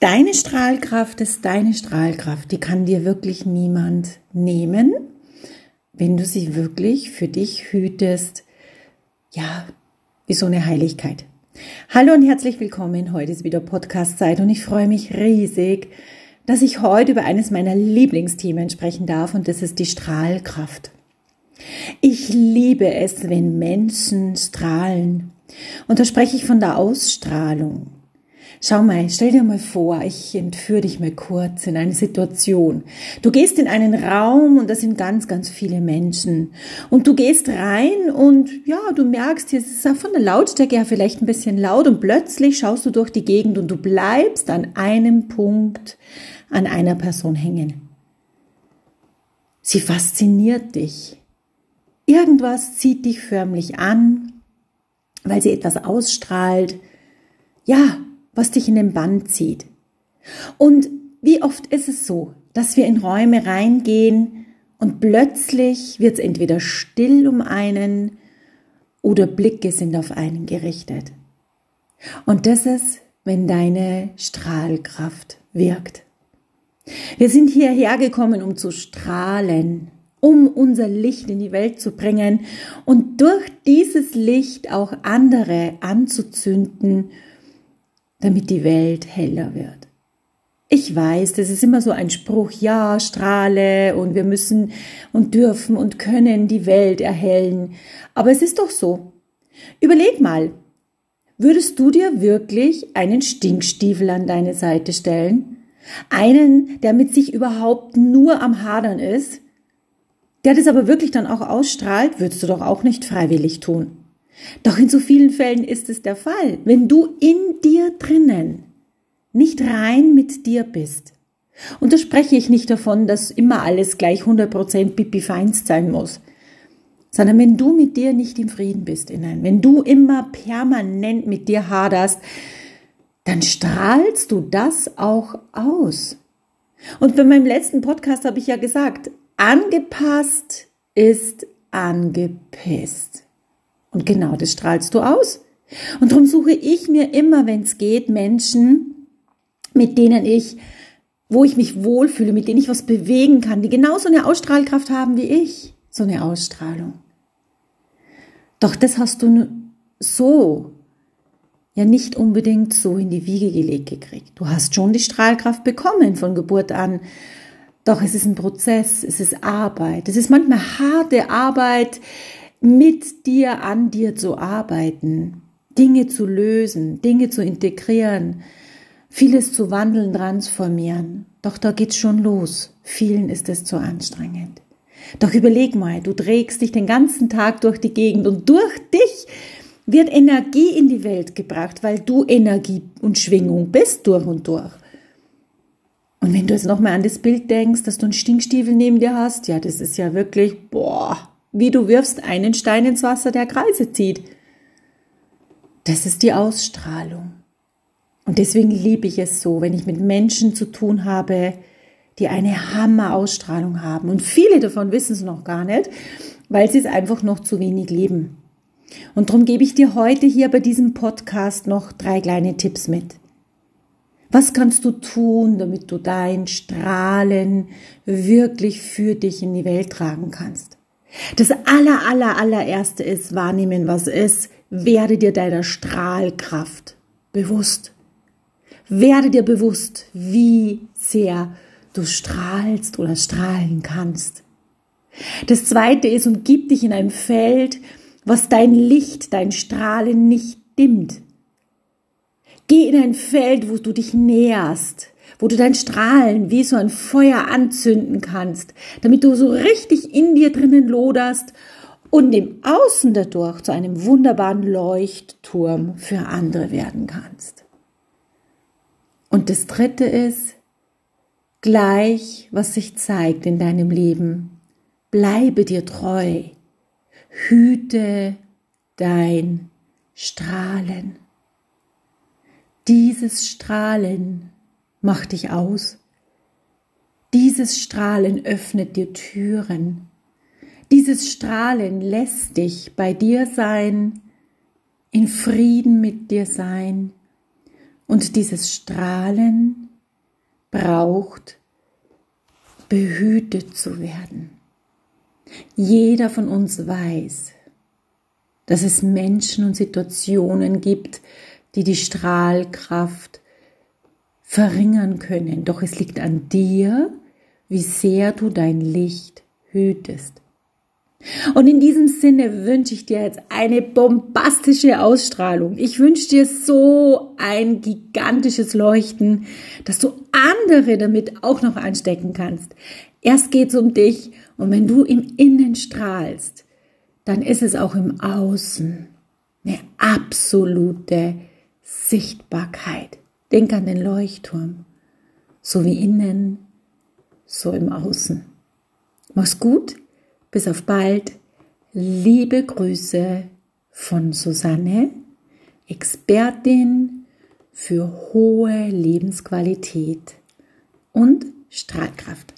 Deine Strahlkraft ist deine Strahlkraft. Die kann dir wirklich niemand nehmen, wenn du sie wirklich für dich hütest. Ja, wie so eine Heiligkeit. Hallo und herzlich willkommen. Heute ist wieder Podcast-Zeit und ich freue mich riesig, dass ich heute über eines meiner Lieblingsthemen sprechen darf und das ist die Strahlkraft. Ich liebe es, wenn Menschen strahlen. Und da spreche ich von der Ausstrahlung. Schau mal, stell dir mal vor, ich entführe dich mal kurz in eine Situation. Du gehst in einen Raum und da sind ganz, ganz viele Menschen. Und du gehst rein und ja, du merkst, hier ist es von der Lautstärke her vielleicht ein bisschen laut und plötzlich schaust du durch die Gegend und du bleibst an einem Punkt, an einer Person hängen. Sie fasziniert dich. Irgendwas zieht dich förmlich an, weil sie etwas ausstrahlt. Ja, was dich in den Bann zieht. Und wie oft ist es so, dass wir in Räume reingehen und plötzlich wird es entweder still um einen oder Blicke sind auf einen gerichtet. Und das ist, wenn deine Strahlkraft wirkt. Wir sind hierher gekommen, um zu strahlen, um unser Licht in die Welt zu bringen und durch dieses Licht auch andere anzuzünden damit die Welt heller wird. Ich weiß, das ist immer so ein Spruch, ja, strahle und wir müssen und dürfen und können die Welt erhellen. Aber es ist doch so. Überleg mal, würdest du dir wirklich einen Stinkstiefel an deine Seite stellen? Einen, der mit sich überhaupt nur am Hadern ist? Der das aber wirklich dann auch ausstrahlt, würdest du doch auch nicht freiwillig tun. Doch in so vielen Fällen ist es der Fall. Wenn du in dir drinnen nicht rein mit dir bist, und da spreche ich nicht davon, dass immer alles gleich 100% Pipi feinst sein muss, sondern wenn du mit dir nicht im Frieden bist innen, wenn du immer permanent mit dir haderst, dann strahlst du das auch aus. Und bei meinem letzten Podcast habe ich ja gesagt, angepasst ist angepisst. Und genau das strahlst du aus. Und darum suche ich mir immer, wenn es geht, Menschen, mit denen ich, wo ich mich wohlfühle, mit denen ich was bewegen kann, die genauso eine Ausstrahlkraft haben wie ich. So eine Ausstrahlung. Doch das hast du so ja nicht unbedingt so in die Wiege gelegt gekriegt. Du hast schon die Strahlkraft bekommen von Geburt an. Doch es ist ein Prozess, es ist Arbeit. Es ist manchmal harte Arbeit, mit dir, an dir zu arbeiten, Dinge zu lösen, Dinge zu integrieren, vieles zu wandeln, transformieren. Doch da geht's schon los. Vielen ist es zu anstrengend. Doch überleg mal, du trägst dich den ganzen Tag durch die Gegend und durch dich wird Energie in die Welt gebracht, weil du Energie und Schwingung bist durch und durch. Und wenn du jetzt nochmal an das Bild denkst, dass du einen Stinkstiefel neben dir hast, ja, das ist ja wirklich, boah, wie du wirfst einen Stein ins Wasser, der Kreise zieht. Das ist die Ausstrahlung. Und deswegen liebe ich es so, wenn ich mit Menschen zu tun habe, die eine Hammer-Ausstrahlung haben. Und viele davon wissen es noch gar nicht, weil sie es einfach noch zu wenig leben. Und darum gebe ich dir heute hier bei diesem Podcast noch drei kleine Tipps mit. Was kannst du tun, damit du dein Strahlen wirklich für dich in die Welt tragen kannst? Das aller, aller, allererste ist wahrnehmen, was ist. Werde dir deiner Strahlkraft bewusst. Werde dir bewusst, wie sehr du strahlst oder strahlen kannst. Das zweite ist, umgib dich in einem Feld, was dein Licht, dein Strahlen nicht dimmt. Geh in ein Feld, wo du dich näherst, wo du dein Strahlen wie so ein Feuer anzünden kannst, damit du so richtig in dir drinnen loderst und im Außen dadurch zu einem wunderbaren Leuchtturm für andere werden kannst. Und das dritte ist, gleich was sich zeigt in deinem Leben, bleibe dir treu, hüte dein Strahlen. Dieses Strahlen Mach dich aus. Dieses Strahlen öffnet dir Türen. Dieses Strahlen lässt dich bei dir sein, in Frieden mit dir sein. Und dieses Strahlen braucht, behütet zu werden. Jeder von uns weiß, dass es Menschen und Situationen gibt, die die Strahlkraft verringern können. Doch es liegt an dir, wie sehr du dein Licht hütest. Und in diesem Sinne wünsche ich dir jetzt eine bombastische Ausstrahlung. Ich wünsche dir so ein gigantisches Leuchten, dass du andere damit auch noch anstecken kannst. Erst geht es um dich und wenn du im Innen strahlst, dann ist es auch im Außen eine absolute Sichtbarkeit. Denk an den Leuchtturm, so wie innen, so im Außen. Mach's gut, bis auf bald. Liebe Grüße von Susanne, Expertin für hohe Lebensqualität und Strahlkraft.